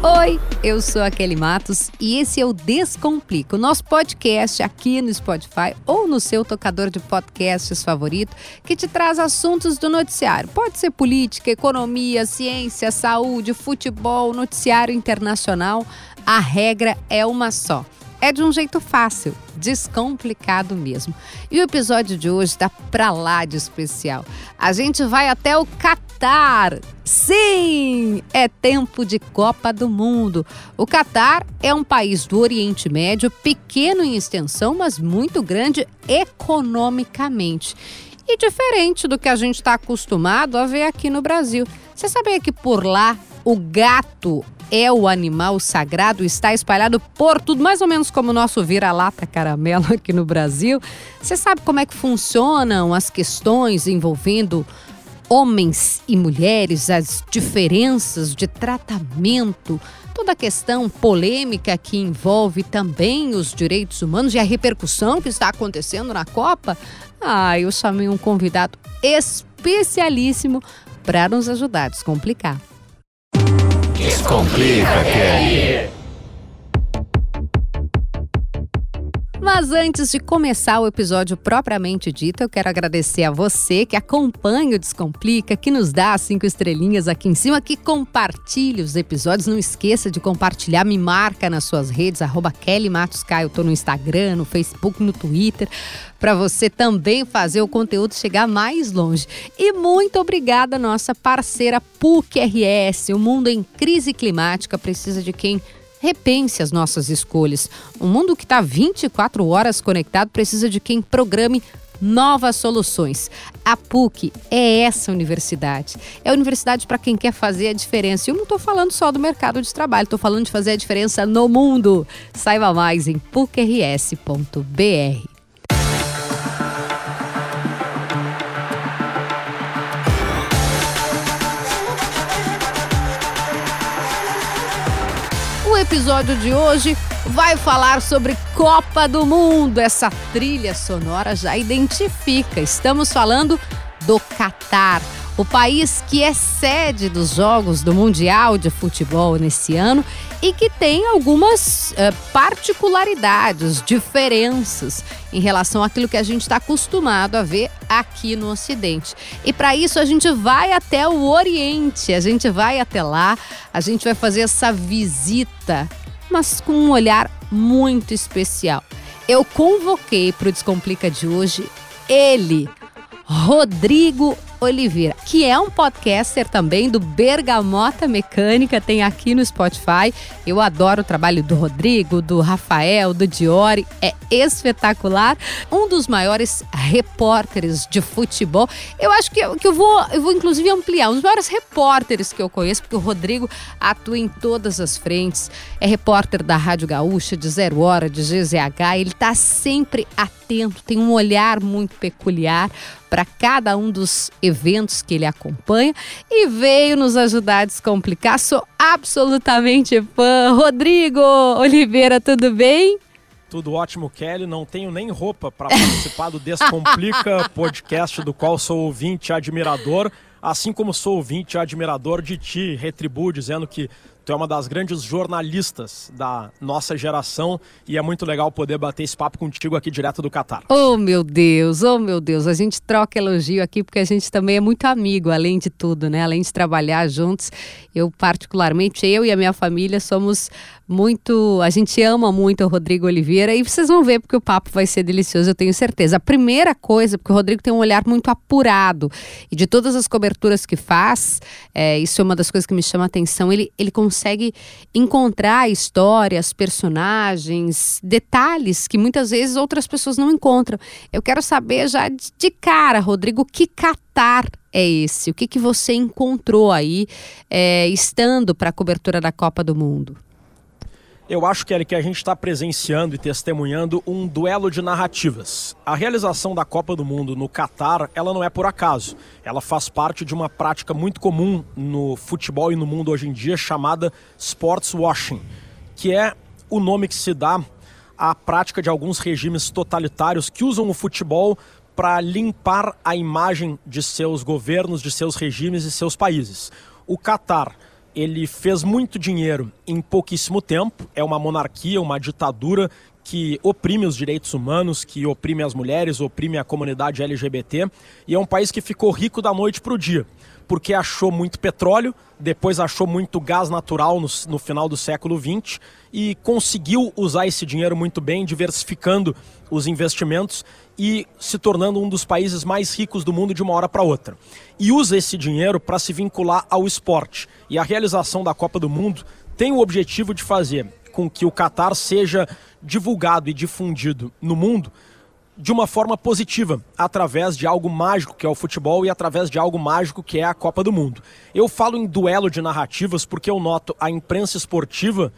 Oi, eu sou a Kelly Matos e esse é o Descomplica, o nosso podcast aqui no Spotify ou no seu tocador de podcasts favorito, que te traz assuntos do noticiário. Pode ser política, economia, ciência, saúde, futebol, noticiário internacional. A regra é uma só é de um jeito fácil, descomplicado mesmo. E o episódio de hoje está pra lá de especial. A gente vai até o Catar. Sim, é tempo de Copa do Mundo. O Catar é um país do Oriente Médio, pequeno em extensão, mas muito grande economicamente. E diferente do que a gente está acostumado a ver aqui no Brasil. Você sabia que por lá o gato é o animal sagrado, está espalhado por tudo, mais ou menos como o nosso vira-lata caramelo aqui no Brasil. Você sabe como é que funcionam as questões envolvendo homens e mulheres, as diferenças de tratamento, toda a questão polêmica que envolve também os direitos humanos e a repercussão que está acontecendo na Copa? Ah, eu chamei um convidado especialíssimo para nos ajudar a descomplicar. Descomplica, Kelly. Mas antes de começar o episódio propriamente dito, eu quero agradecer a você que acompanha o Descomplica, que nos dá as cinco estrelinhas aqui em cima, que compartilha os episódios. Não esqueça de compartilhar, me marca nas suas redes, arroba Kelly Matos Caio. Eu tô no Instagram, no Facebook, no Twitter, para você também fazer o conteúdo chegar mais longe. E muito obrigada, nossa parceira PUC-RS. O mundo em crise climática precisa de quem repense as nossas escolhas. O mundo que está 24 horas conectado precisa de quem programe novas soluções. A PUC é essa universidade. É a universidade para quem quer fazer a diferença. E eu não estou falando só do mercado de trabalho, estou falando de fazer a diferença no mundo. Saiba mais em pucrs.br. episódio de hoje vai falar sobre Copa do Mundo. Essa trilha sonora já identifica. Estamos falando do Catar, o país que é sede dos Jogos do Mundial de Futebol nesse ano e que tem algumas uh, particularidades, diferenças em relação àquilo que a gente está acostumado a ver aqui no Ocidente. E para isso a gente vai até o Oriente, a gente vai até lá, a gente vai fazer essa visita, mas com um olhar muito especial. Eu convoquei para o Descomplica de hoje ele, Rodrigo Oliveira, que é um podcaster também do Bergamota Mecânica, tem aqui no Spotify. Eu adoro o trabalho do Rodrigo, do Rafael, do Diori, é espetacular. Um dos maiores repórteres de futebol. Eu acho que, eu, que eu, vou, eu vou inclusive ampliar, um dos maiores repórteres que eu conheço, porque o Rodrigo atua em todas as frentes. É repórter da Rádio Gaúcha, de Zero Hora, de GZH, ele está sempre atento, tem um olhar muito peculiar para cada um dos eventos que ele acompanha e veio nos ajudar a descomplicar. Sou absolutamente fã. Rodrigo Oliveira, tudo bem? Tudo ótimo, Kelly. Não tenho nem roupa para participar do Descomplica podcast, do qual sou ouvinte e admirador. Assim como sou ouvinte e admirador de ti, retribuo dizendo que Tu é uma das grandes jornalistas da nossa geração e é muito legal poder bater esse papo contigo aqui direto do Catar. Oh, meu Deus, oh, meu Deus. A gente troca elogio aqui porque a gente também é muito amigo, além de tudo, né? Além de trabalhar juntos. Eu, particularmente, eu e a minha família somos muito. A gente ama muito o Rodrigo Oliveira e vocês vão ver porque o papo vai ser delicioso, eu tenho certeza. A primeira coisa, porque o Rodrigo tem um olhar muito apurado e de todas as coberturas que faz, é, isso é uma das coisas que me chama a atenção, ele, ele consegue encontrar histórias, personagens, detalhes que muitas vezes outras pessoas não encontram. Eu quero saber já de cara, Rodrigo, que Catar é esse? O que, que você encontrou aí é, estando para a cobertura da Copa do Mundo? Eu acho, Kelly, que a gente está presenciando e testemunhando um duelo de narrativas. A realização da Copa do Mundo no Catar, ela não é por acaso. Ela faz parte de uma prática muito comum no futebol e no mundo hoje em dia chamada sports washing, que é o nome que se dá à prática de alguns regimes totalitários que usam o futebol para limpar a imagem de seus governos, de seus regimes e seus países. O Catar ele fez muito dinheiro em pouquíssimo tempo, é uma monarquia, uma ditadura que oprime os direitos humanos, que oprime as mulheres, oprime a comunidade LGBT, e é um país que ficou rico da noite para o dia, porque achou muito petróleo, depois achou muito gás natural no, no final do século XX e conseguiu usar esse dinheiro muito bem, diversificando os investimentos e se tornando um dos países mais ricos do mundo de uma hora para outra. E usa esse dinheiro para se vincular ao esporte. E a realização da Copa do Mundo tem o objetivo de fazer com que o Catar seja divulgado e difundido no mundo de uma forma positiva, através de algo mágico que é o futebol e através de algo mágico que é a Copa do Mundo. Eu falo em duelo de narrativas porque eu noto a imprensa esportiva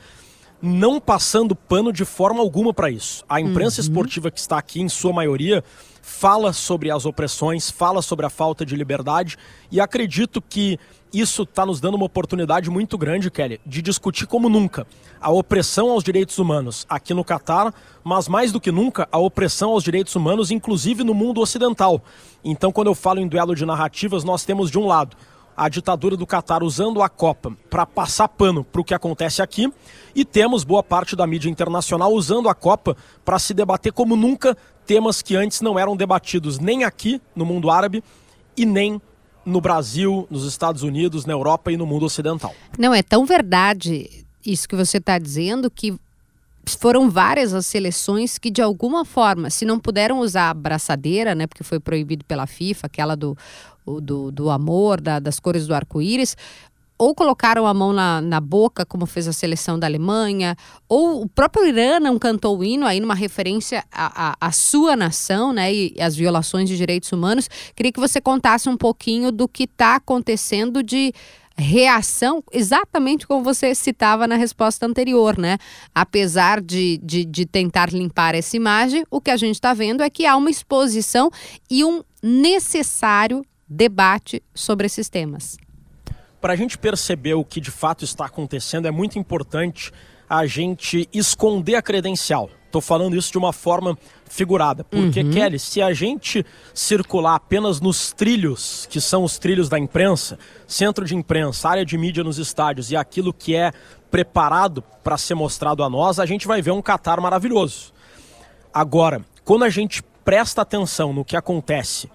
não passando pano de forma alguma para isso. A imprensa uhum. esportiva que está aqui, em sua maioria, fala sobre as opressões, fala sobre a falta de liberdade e acredito que isso está nos dando uma oportunidade muito grande, Kelly, de discutir como nunca a opressão aos direitos humanos aqui no Catar, mas mais do que nunca a opressão aos direitos humanos, inclusive no mundo ocidental. Então, quando eu falo em duelo de narrativas, nós temos de um lado a ditadura do Catar usando a Copa para passar pano para o que acontece aqui, e temos boa parte da mídia internacional usando a Copa para se debater como nunca temas que antes não eram debatidos nem aqui no mundo árabe e nem no Brasil, nos Estados Unidos, na Europa e no mundo ocidental. Não é tão verdade isso que você está dizendo que foram várias as seleções que de alguma forma, se não puderam usar a braçadeira, né, porque foi proibido pela FIFA, aquela do do, do amor, da, das cores do arco-íris, ou colocaram a mão na, na boca, como fez a seleção da Alemanha, ou o próprio Irã não cantou o hino, aí numa referência à, sua nação, né, e as violações de direitos humanos. Queria que você contasse um pouquinho do que está acontecendo de reação, exatamente como você citava na resposta anterior, né? Apesar de, de, de tentar limpar essa imagem, o que a gente está vendo é que há uma exposição e um necessário debate sobre esses temas para a gente perceber o que de fato está acontecendo, é muito importante a gente esconder a credencial. Estou falando isso de uma forma figurada, porque, uhum. Kelly, se a gente circular apenas nos trilhos, que são os trilhos da imprensa, centro de imprensa, área de mídia nos estádios e aquilo que é preparado para ser mostrado a nós, a gente vai ver um Catar maravilhoso. Agora, quando a gente presta atenção no que acontece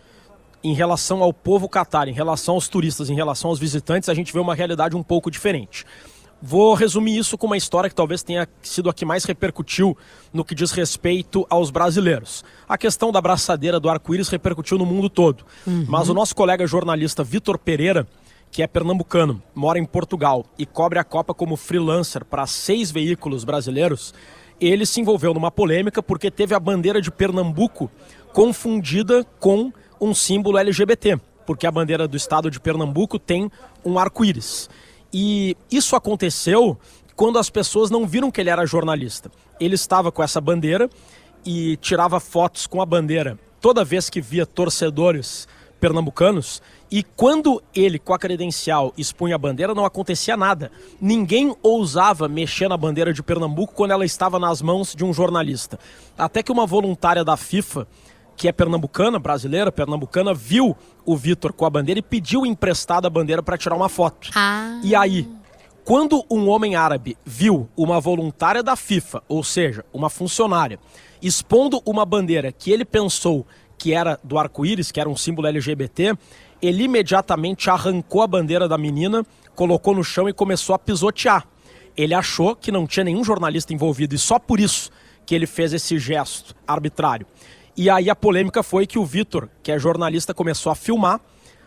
em relação ao povo catar, em relação aos turistas, em relação aos visitantes, a gente vê uma realidade um pouco diferente. Vou resumir isso com uma história que talvez tenha sido a que mais repercutiu no que diz respeito aos brasileiros. A questão da braçadeira do arco-íris repercutiu no mundo todo. Uhum. Mas o nosso colega jornalista Vitor Pereira, que é pernambucano, mora em Portugal e cobre a Copa como freelancer para seis veículos brasileiros, ele se envolveu numa polêmica porque teve a bandeira de Pernambuco confundida com um símbolo LGBT, porque a bandeira do estado de Pernambuco tem um arco-íris. E isso aconteceu quando as pessoas não viram que ele era jornalista. Ele estava com essa bandeira e tirava fotos com a bandeira toda vez que via torcedores pernambucanos. E quando ele, com a credencial, expunha a bandeira, não acontecia nada. Ninguém ousava mexer na bandeira de Pernambuco quando ela estava nas mãos de um jornalista. Até que uma voluntária da FIFA que é pernambucana, brasileira, pernambucana, viu o Vitor com a bandeira e pediu emprestada a bandeira para tirar uma foto. Ah. E aí, quando um homem árabe viu uma voluntária da FIFA, ou seja, uma funcionária, expondo uma bandeira que ele pensou que era do arco-íris, que era um símbolo LGBT, ele imediatamente arrancou a bandeira da menina, colocou no chão e começou a pisotear. Ele achou que não tinha nenhum jornalista envolvido e só por isso que ele fez esse gesto arbitrário. E aí a polêmica foi que o Vitor, que é jornalista, começou a filmar,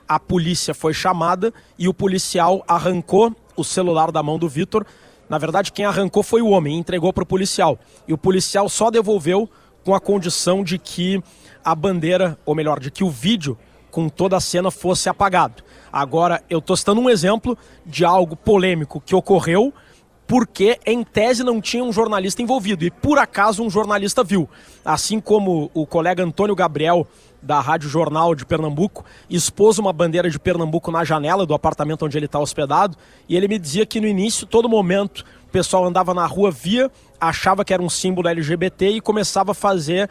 a polícia foi chamada e o policial arrancou o celular da mão do Vitor. Na verdade, quem arrancou foi o homem, entregou para o policial. E o policial só devolveu com a condição de que a bandeira, ou melhor, de que o vídeo com toda a cena fosse apagado. Agora, eu estou citando um exemplo de algo polêmico que ocorreu porque em tese não tinha um jornalista envolvido e por acaso um jornalista viu. Assim como o colega Antônio Gabriel da Rádio Jornal de Pernambuco expôs uma bandeira de Pernambuco na janela do apartamento onde ele está hospedado e ele me dizia que no início, todo momento, o pessoal andava na rua, via, achava que era um símbolo LGBT e começava a fazer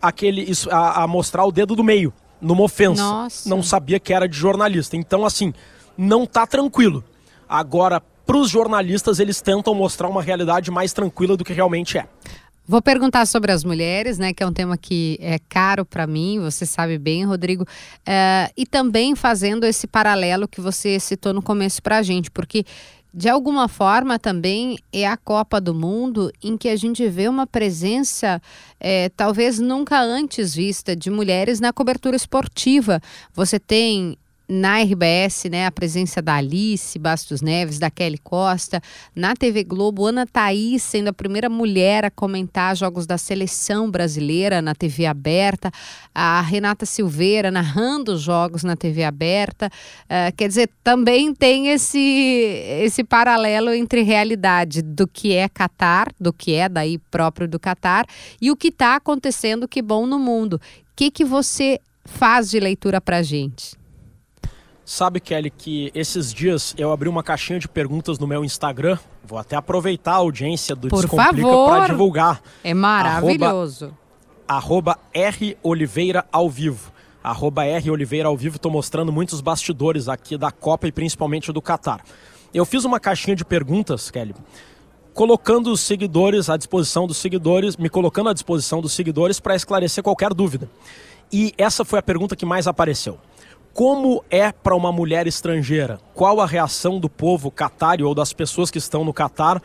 aquele a, a mostrar o dedo do meio numa ofensa. Nossa. Não sabia que era de jornalista. Então assim, não tá tranquilo. Agora para os jornalistas eles tentam mostrar uma realidade mais tranquila do que realmente é. Vou perguntar sobre as mulheres, né, que é um tema que é caro para mim, você sabe bem, Rodrigo, uh, e também fazendo esse paralelo que você citou no começo para a gente, porque de alguma forma também é a Copa do Mundo em que a gente vê uma presença é, talvez nunca antes vista de mulheres na cobertura esportiva. Você tem na RBS, né, a presença da Alice Bastos Neves, da Kelly Costa, na TV Globo, Ana Thaís sendo a primeira mulher a comentar jogos da seleção brasileira na TV aberta, a Renata Silveira narrando jogos na TV aberta, uh, quer dizer, também tem esse, esse paralelo entre realidade do que é Catar, do que é daí próprio do Catar, e o que está acontecendo que bom no mundo. O que, que você faz de leitura para gente? Sabe, Kelly, que esses dias eu abri uma caixinha de perguntas no meu Instagram. Vou até aproveitar a audiência do Por Descomplica para divulgar. É maravilhoso. Arroba, arroba R Oliveira ao vivo. Arroba R Oliveira ao vivo. Estou mostrando muitos bastidores aqui da Copa e principalmente do Catar. Eu fiz uma caixinha de perguntas, Kelly, colocando os seguidores à disposição dos seguidores, me colocando à disposição dos seguidores para esclarecer qualquer dúvida. E essa foi a pergunta que mais apareceu. Como é para uma mulher estrangeira? Qual a reação do povo catário ou das pessoas que estão no Catar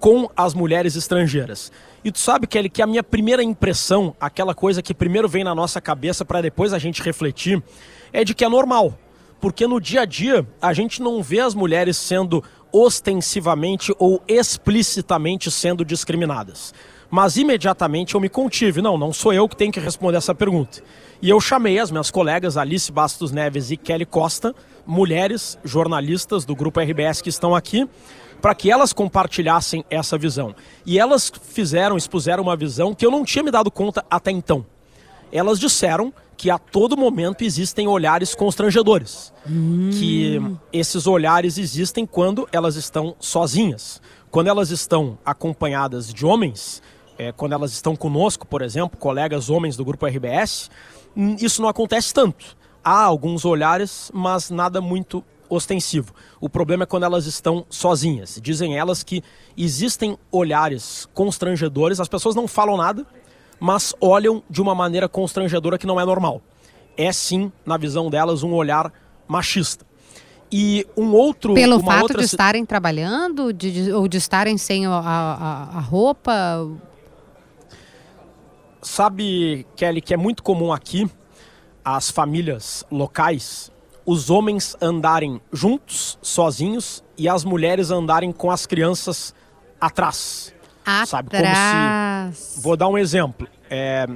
com as mulheres estrangeiras? E tu sabe, Kelly, que a minha primeira impressão, aquela coisa que primeiro vem na nossa cabeça para depois a gente refletir, é de que é normal. Porque no dia a dia a gente não vê as mulheres sendo ostensivamente ou explicitamente sendo discriminadas. Mas imediatamente eu me contive. Não, não sou eu que tenho que responder essa pergunta. E eu chamei as minhas colegas Alice Bastos Neves e Kelly Costa, mulheres jornalistas do grupo RBS que estão aqui, para que elas compartilhassem essa visão. E elas fizeram, expuseram uma visão que eu não tinha me dado conta até então. Elas disseram que a todo momento existem olhares constrangedores. Hum. Que esses olhares existem quando elas estão sozinhas. Quando elas estão acompanhadas de homens, é, quando elas estão conosco, por exemplo, colegas homens do grupo RBS, Hum, isso não acontece tanto. Há alguns olhares, mas nada muito ostensivo. O problema é quando elas estão sozinhas. Dizem elas que existem olhares constrangedores, as pessoas não falam nada, mas olham de uma maneira constrangedora que não é normal. É sim, na visão delas, um olhar machista. E um outro. Pelo fato outra... de estarem trabalhando, de, ou de estarem sem a, a, a roupa, Sabe, Kelly, que é muito comum aqui as famílias locais os homens andarem juntos, sozinhos, e as mulheres andarem com as crianças atrás. Atrás. Sabe? Como se. Vou dar um exemplo. É...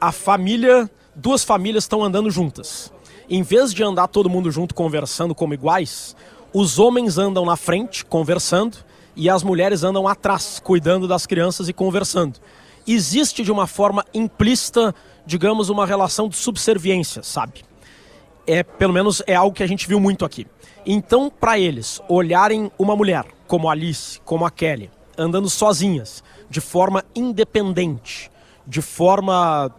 A família. Duas famílias estão andando juntas. Em vez de andar todo mundo junto conversando como iguais, os homens andam na frente conversando e as mulheres andam atrás, cuidando das crianças e conversando existe de uma forma implícita, digamos, uma relação de subserviência, sabe? É, pelo menos é algo que a gente viu muito aqui. Então, para eles olharem uma mulher como a Alice, como a Kelly, andando sozinhas, de forma independente, de forma.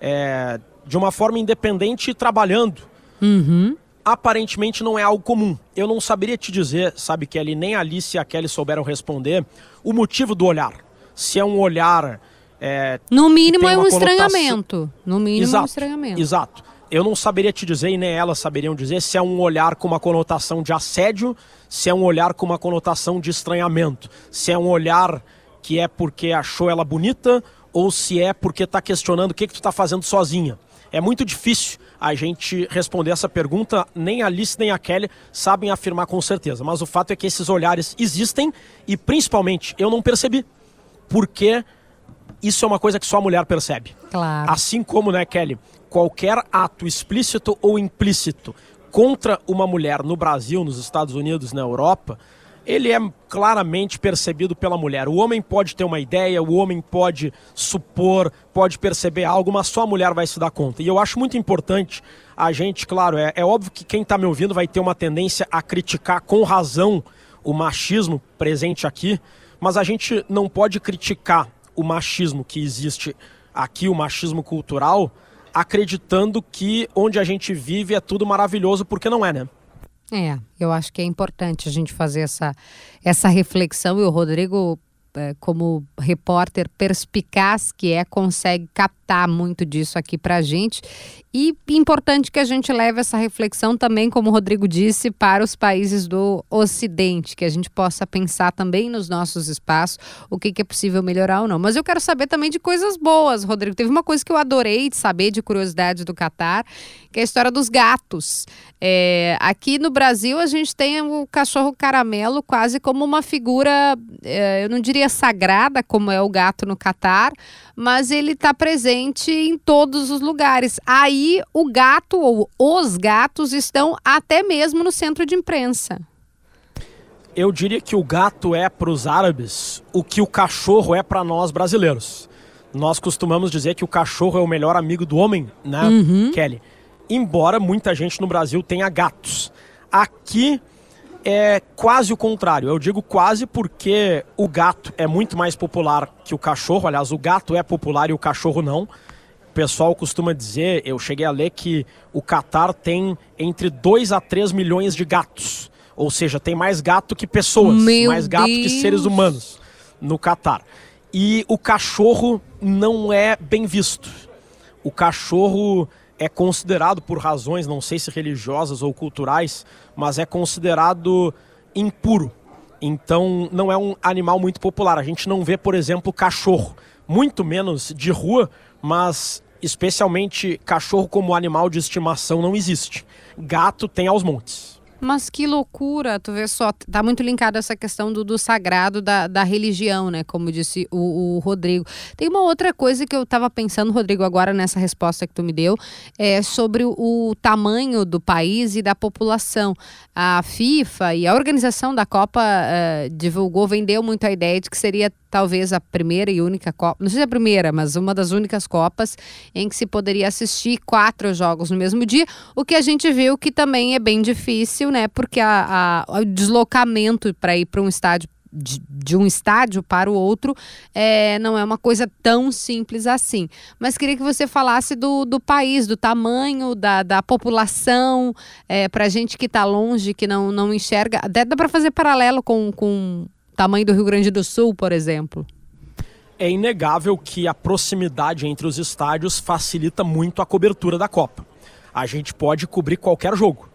É, de uma forma independente e trabalhando, uhum. aparentemente não é algo comum. Eu não saberia te dizer, sabe, Kelly, nem a Alice e a Kelly souberam responder o motivo do olhar. Se é um olhar é, no mínimo é um estranhamento. No mínimo exato, é um estranhamento. Exato. Eu não saberia te dizer, e nem elas saberiam dizer, se é um olhar com uma conotação de assédio, se é um olhar com uma conotação de estranhamento, se é um olhar que é porque achou ela bonita, ou se é porque está questionando o que, que tu está fazendo sozinha. É muito difícil a gente responder essa pergunta, nem a Alice nem a Kelly sabem afirmar com certeza. Mas o fato é que esses olhares existem e, principalmente, eu não percebi. Porque isso é uma coisa que só a mulher percebe. Claro. Assim como, né, Kelly, qualquer ato explícito ou implícito contra uma mulher no Brasil, nos Estados Unidos, na Europa, ele é claramente percebido pela mulher. O homem pode ter uma ideia, o homem pode supor, pode perceber algo, mas só a mulher vai se dar conta. E eu acho muito importante a gente, claro, é, é óbvio que quem está me ouvindo vai ter uma tendência a criticar com razão o machismo presente aqui, mas a gente não pode criticar o machismo que existe aqui, o machismo cultural, acreditando que onde a gente vive é tudo maravilhoso, porque não é, né? É, eu acho que é importante a gente fazer essa, essa reflexão e o Rodrigo como repórter perspicaz que é, consegue captar muito disso aqui para a gente. E importante que a gente leve essa reflexão também, como o Rodrigo disse, para os países do Ocidente, que a gente possa pensar também nos nossos espaços o que, que é possível melhorar ou não. Mas eu quero saber também de coisas boas, Rodrigo. Teve uma coisa que eu adorei de saber de curiosidade do Catar, que é a história dos gatos. É, aqui no Brasil a gente tem o cachorro caramelo quase como uma figura, é, eu não diria sagrada, como é o gato no Catar, mas ele está presente em todos os lugares. Aí o gato ou os gatos estão até mesmo no centro de imprensa. Eu diria que o gato é para os árabes o que o cachorro é para nós brasileiros. Nós costumamos dizer que o cachorro é o melhor amigo do homem, né, uhum. Kelly? Embora muita gente no Brasil tenha gatos. Aqui é quase o contrário. Eu digo quase porque o gato é muito mais popular que o cachorro. Aliás, o gato é popular e o cachorro não. O pessoal costuma dizer, eu cheguei a ler que o Catar tem entre 2 a 3 milhões de gatos. Ou seja, tem mais gato que pessoas, Meu mais gato Deus. que seres humanos no Catar. E o cachorro não é bem visto. O cachorro é considerado por razões, não sei se religiosas ou culturais, mas é considerado impuro. Então não é um animal muito popular. A gente não vê, por exemplo, cachorro, muito menos de rua, mas especialmente cachorro como animal de estimação não existe. Gato tem aos montes. Mas que loucura, tu vê só, tá muito linkado essa questão do, do sagrado da, da religião, né? Como disse o, o, Rodrigo. Tem uma outra coisa que eu tava pensando, Rodrigo, agora nessa resposta que tu me deu, é sobre o, o tamanho do país e da população. A FIFA e a organização da Copa uh, divulgou, vendeu muito a ideia de que seria talvez a primeira e única Copa, não sei se é a primeira, mas uma das únicas Copas em que se poderia assistir quatro jogos no mesmo dia, o que a gente viu que também é bem difícil, né? Porque a, a o deslocamento para ir para um estádio de, de, um estádio para o outro é, não é uma coisa tão simples assim. Mas queria que você falasse do, do país, do tamanho, da, da população, é, para gente que está longe, que não, não enxerga. Até dá para fazer paralelo com, com tamanho do Rio Grande do Sul, por exemplo? É inegável que a proximidade entre os estádios facilita muito a cobertura da Copa. A gente pode cobrir qualquer jogo.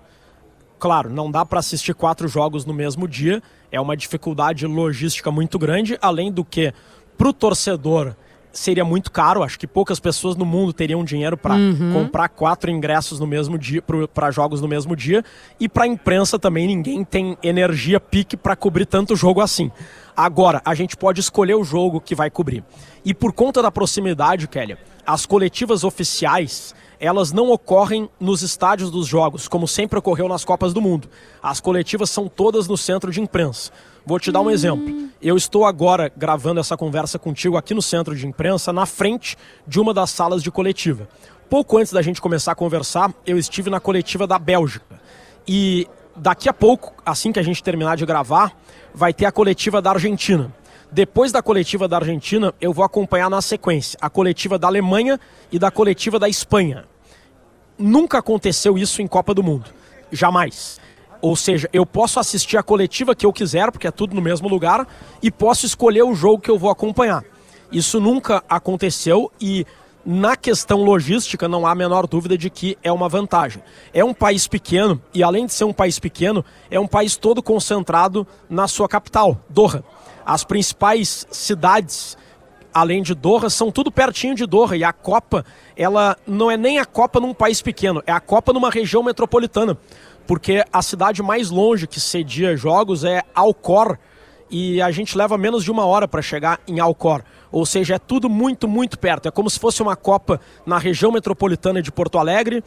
Claro, não dá para assistir quatro jogos no mesmo dia, é uma dificuldade logística muito grande, além do que, para o torcedor, seria muito caro. Acho que poucas pessoas no mundo teriam dinheiro para uhum. comprar quatro ingressos no mesmo dia, para jogos no mesmo dia. E para a imprensa também ninguém tem energia pique para cobrir tanto jogo assim. Agora, a gente pode escolher o jogo que vai cobrir. E por conta da proximidade, Kelly, as coletivas oficiais elas não ocorrem nos estádios dos jogos, como sempre ocorreu nas Copas do Mundo. As coletivas são todas no centro de imprensa. Vou te dar um exemplo. Eu estou agora gravando essa conversa contigo aqui no centro de imprensa, na frente de uma das salas de coletiva. Pouco antes da gente começar a conversar, eu estive na coletiva da Bélgica. E daqui a pouco, assim que a gente terminar de gravar, vai ter a coletiva da Argentina. Depois da coletiva da Argentina, eu vou acompanhar na sequência a coletiva da Alemanha e da coletiva da Espanha. Nunca aconteceu isso em Copa do Mundo. Jamais. Ou seja, eu posso assistir a coletiva que eu quiser, porque é tudo no mesmo lugar, e posso escolher o jogo que eu vou acompanhar. Isso nunca aconteceu e na questão logística não há a menor dúvida de que é uma vantagem. É um país pequeno e além de ser um país pequeno, é um país todo concentrado na sua capital, Doha. As principais cidades além de Doha, são tudo pertinho de Doha. E a Copa, ela não é nem a Copa num país pequeno, é a Copa numa região metropolitana porque a cidade mais longe que cedia jogos é Alcor e a gente leva menos de uma hora para chegar em Alcor. Ou seja, é tudo muito, muito perto. É como se fosse uma Copa na região metropolitana de Porto Alegre,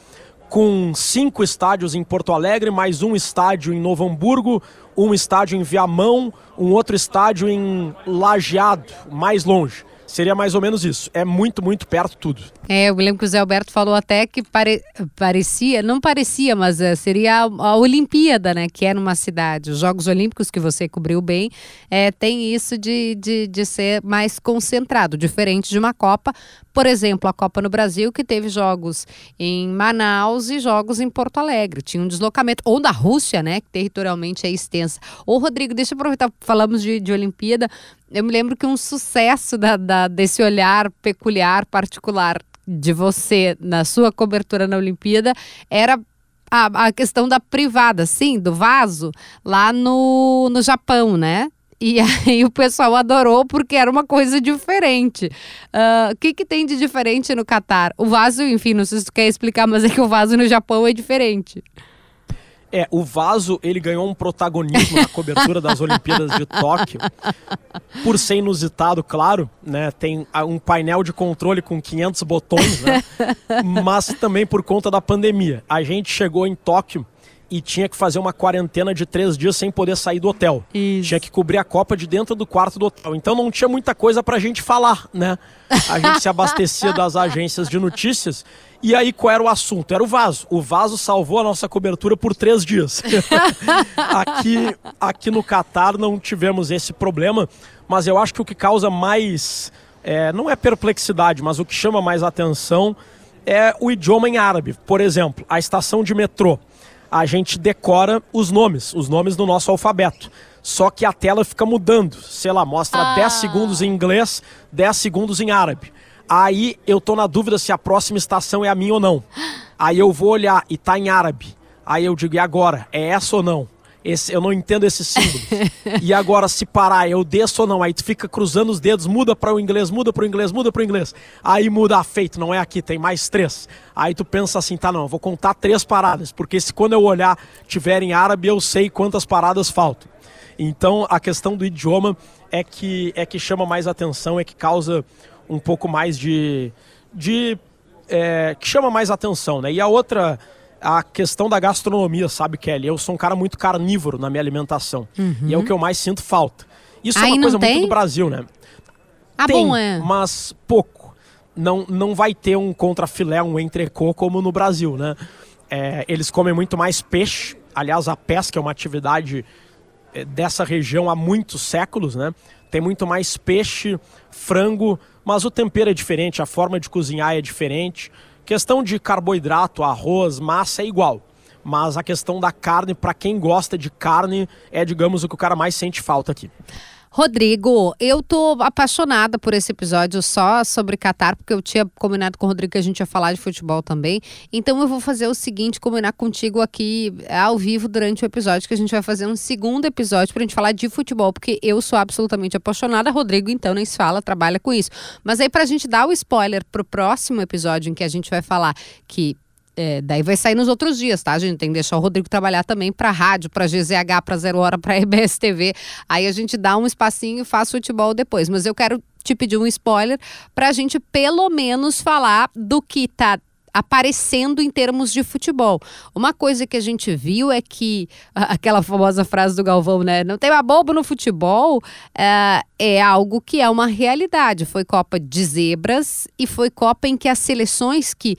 com cinco estádios em Porto Alegre, mais um estádio em Novo Hamburgo, um estádio em Viamão, um outro estádio em Lajeado, mais longe. Seria mais ou menos isso. É muito, muito perto tudo. É, eu me lembro que o Zé Alberto falou até que pare... parecia, não parecia, mas uh, seria a, a, Olimpíada, né? Que é numa cidade. Os Jogos Olímpicos, que você cobriu bem, é, tem isso de, de, de ser mais concentrado, diferente de uma Copa. Por exemplo, a Copa no Brasil, que teve jogos em Manaus e jogos em Porto Alegre. Tinha um deslocamento. Ou da Rússia, né? Que territorialmente é extensa. Ô, Rodrigo, deixa eu aproveitar, falamos de, de Olimpíada. Eu me lembro que um sucesso da, da, desse olhar peculiar, particular de você na sua cobertura na Olimpíada era a, a questão da privada, sim, do vaso, lá no, no Japão, né? E aí o pessoal adorou porque era uma coisa diferente. Ah, o uh, que, que tem de diferente no Catar? O vaso, enfim, não sei se tu quer explicar, mas é que o vaso no Japão é diferente. É, o vaso, ele ganhou um protagonismo na cobertura das Olimpíadas de Tóquio, por ser inusitado, claro, né? Tem um painel de controle com 500 botões, né? Mas também por conta da pandemia. A gente chegou em Tóquio e tinha que fazer uma quarentena de três dias sem poder sair do hotel. Isso. Tinha que cobrir a Copa de dentro do quarto do hotel. Então não tinha muita coisa pra gente falar, né? A gente se abastecia das agências de notícias. E aí qual era o assunto? Era o vaso. O vaso salvou a nossa cobertura por três dias. aqui, aqui no Catar não tivemos esse problema, mas eu acho que o que causa mais. É, não é perplexidade, mas o que chama mais atenção é o idioma em árabe. Por exemplo, a estação de metrô a gente decora os nomes, os nomes do nosso alfabeto. Só que a tela fica mudando. Sei lá, mostra ah. 10 segundos em inglês, 10 segundos em árabe. Aí eu tô na dúvida se a próxima estação é a minha ou não. Aí eu vou olhar e tá em árabe. Aí eu digo, e agora? É essa ou não? Esse, eu não entendo esse símbolo. e agora, se parar, eu desço ou não? Aí tu fica cruzando os dedos, muda para o inglês, muda para o inglês, muda para o inglês. Aí muda a feito, não é aqui, tem mais três. Aí tu pensa assim, tá, não, eu vou contar três paradas, porque se quando eu olhar tiver em árabe, eu sei quantas paradas faltam. Então, a questão do idioma é que, é que chama mais atenção, é que causa um pouco mais de. de é, que chama mais atenção, né? E a outra a questão da gastronomia, sabe, Kelly? Eu sou um cara muito carnívoro na minha alimentação. Uhum. E é o que eu mais sinto falta. Isso Aí é uma coisa tem? muito do Brasil, né? Ah, tem, bom, é. mas pouco. Não, não vai ter um contrafilé, um entrecô como no Brasil, né? É, eles comem muito mais peixe. Aliás, a pesca é uma atividade é, dessa região há muitos séculos, né? Tem muito mais peixe, frango, mas o tempero é diferente, a forma de cozinhar é diferente. Questão de carboidrato, arroz, massa é igual. Mas a questão da carne, para quem gosta de carne, é, digamos, o que o cara mais sente falta aqui. Rodrigo, eu tô apaixonada por esse episódio só sobre Qatar, porque eu tinha combinado com o Rodrigo que a gente ia falar de futebol também. Então eu vou fazer o seguinte, combinar contigo aqui ao vivo durante o episódio, que a gente vai fazer um segundo episódio pra gente falar de futebol, porque eu sou absolutamente apaixonada. Rodrigo, então, nem se fala, trabalha com isso. Mas aí pra gente dar o spoiler pro próximo episódio em que a gente vai falar que é, daí vai sair nos outros dias, tá? A gente tem que deixar o Rodrigo trabalhar também para rádio, para GZH, para Zero Hora, para RBS TV. Aí a gente dá um espacinho e faz futebol depois. Mas eu quero te pedir um spoiler para a gente pelo menos falar do que tá aparecendo em termos de futebol. Uma coisa que a gente viu é que aquela famosa frase do Galvão, né? Não tem uma bobo no futebol, é, é algo que é uma realidade. Foi Copa de Zebras e foi Copa em que as seleções que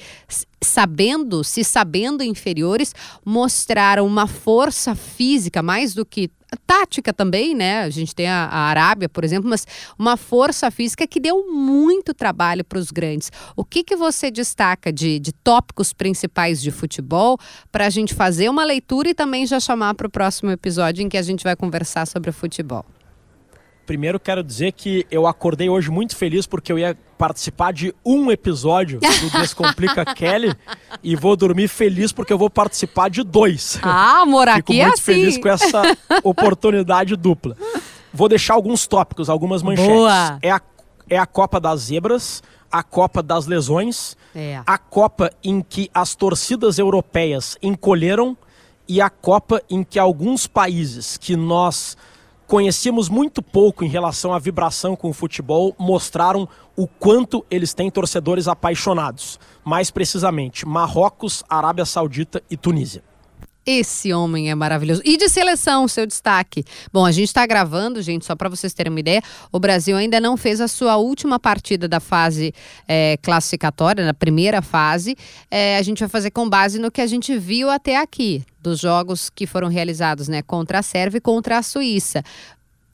sabendo, se sabendo inferiores, mostraram uma força física mais do que tática também, né? A gente tem a, a Arábia, por exemplo, mas uma força física que deu muito trabalho para os grandes. O que, que você destaca de, de tópicos principais de futebol para a gente fazer uma leitura e também já chamar para o próximo episódio em que a gente vai conversar sobre futebol? Primeiro quero dizer que eu acordei hoje muito feliz porque eu ia participar de um episódio do Descomplica Kelly e vou dormir feliz porque eu vou participar de dois. Ah, amor, Fico aqui é muito assim. feliz com essa oportunidade dupla. Vou deixar alguns tópicos, algumas manchetes. Boa. É a, é a Copa das Zebras, a Copa das Lesões, é. a Copa em que as torcidas europeias encolheram e a Copa em que alguns países que nós conhecíamos muito pouco em relação à vibração com o futebol, mostraram o quanto eles têm torcedores apaixonados. Mais precisamente, Marrocos, Arábia Saudita e Tunísia. Esse homem é maravilhoso. E de seleção, seu destaque. Bom, a gente está gravando, gente, só para vocês terem uma ideia. O Brasil ainda não fez a sua última partida da fase é, classificatória, na primeira fase. É, a gente vai fazer com base no que a gente viu até aqui, dos jogos que foram realizados né, contra a Sérvia e contra a Suíça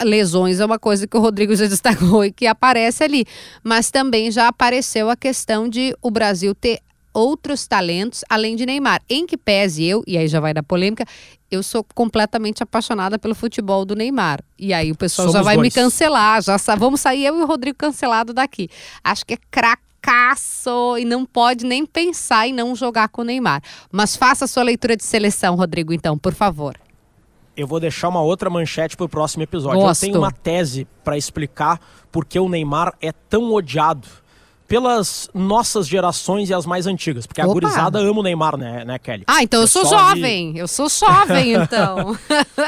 lesões é uma coisa que o Rodrigo já destacou e que aparece ali. Mas também já apareceu a questão de o Brasil ter outros talentos além de Neymar. Em que pese eu, e aí já vai da polêmica, eu sou completamente apaixonada pelo futebol do Neymar. E aí o pessoal Somos já vai dois. me cancelar, já vamos sair eu e o Rodrigo cancelado daqui. Acho que é cracaço e não pode nem pensar em não jogar com o Neymar. Mas faça a sua leitura de seleção, Rodrigo, então, por favor. Eu vou deixar uma outra manchete para o próximo episódio. Gosto. Eu tenho uma tese para explicar por que o Neymar é tão odiado pelas nossas gerações e as mais antigas. Porque Opa. a gurizada ama o Neymar, né, né Kelly? Ah, então eu sou jovem. De... Eu sou jovem, então.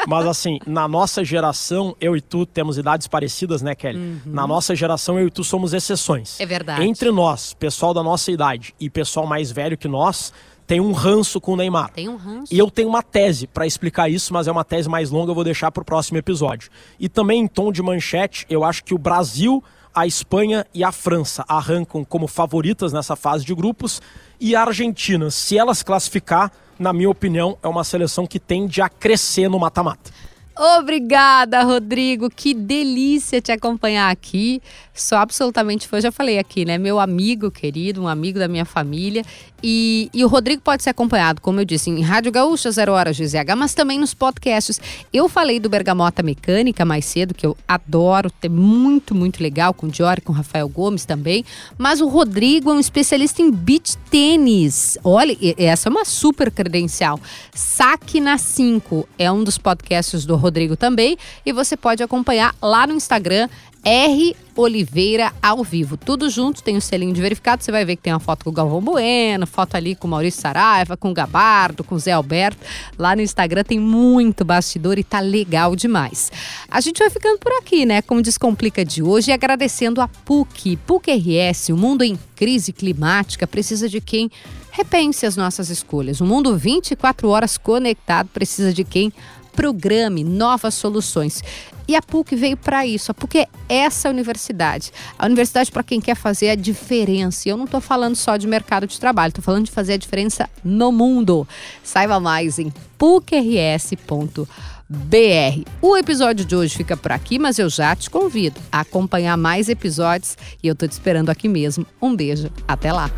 Mas assim, na nossa geração, eu e tu temos idades parecidas, né, Kelly? Uhum. Na nossa geração, eu e tu somos exceções. É verdade. Entre nós, pessoal da nossa idade e pessoal mais velho que nós, tem um ranço com o Neymar. Tem um ranço. E eu tenho uma tese para explicar isso, mas é uma tese mais longa, eu vou deixar para o próximo episódio. E também em tom de manchete, eu acho que o Brasil a Espanha e a França arrancam como favoritas nessa fase de grupos e a Argentina, se elas classificar, na minha opinião, é uma seleção que tende a crescer no mata-mata. Obrigada, Rodrigo. Que delícia te acompanhar aqui. Sou absolutamente fã, já falei aqui, né? Meu amigo querido, um amigo da minha família. E, e o Rodrigo pode ser acompanhado, como eu disse, em Rádio Gaúcha, Zero Horas GZH, mas também nos podcasts. Eu falei do Bergamota Mecânica mais cedo, que eu adoro, é muito, muito legal, com o Diori, com o Rafael Gomes também. Mas o Rodrigo é um especialista em beach tênis. Olha, essa é uma super credencial. Saque na 5 é um dos podcasts do Rodrigo também. E você pode acompanhar lá no Instagram, R Oliveira ao vivo. Tudo junto, tem o um selinho de verificado. Você vai ver que tem uma foto com o Galvão Bueno, foto ali com o Maurício Saraiva, com o Gabardo, com o Zé Alberto. Lá no Instagram tem muito bastidor e tá legal demais. A gente vai ficando por aqui, né? Com o Descomplica de hoje e agradecendo a PUC. PUC RS, o mundo em crise climática precisa de quem repense as nossas escolhas. O mundo 24 horas conectado precisa de quem programe novas soluções. E a PUC veio para isso. A PUC é essa universidade. A universidade para quem quer fazer a diferença. E eu não estou falando só de mercado de trabalho, estou falando de fazer a diferença no mundo. Saiba mais em pucrs.br. O episódio de hoje fica por aqui, mas eu já te convido a acompanhar mais episódios e eu estou te esperando aqui mesmo. Um beijo, até lá.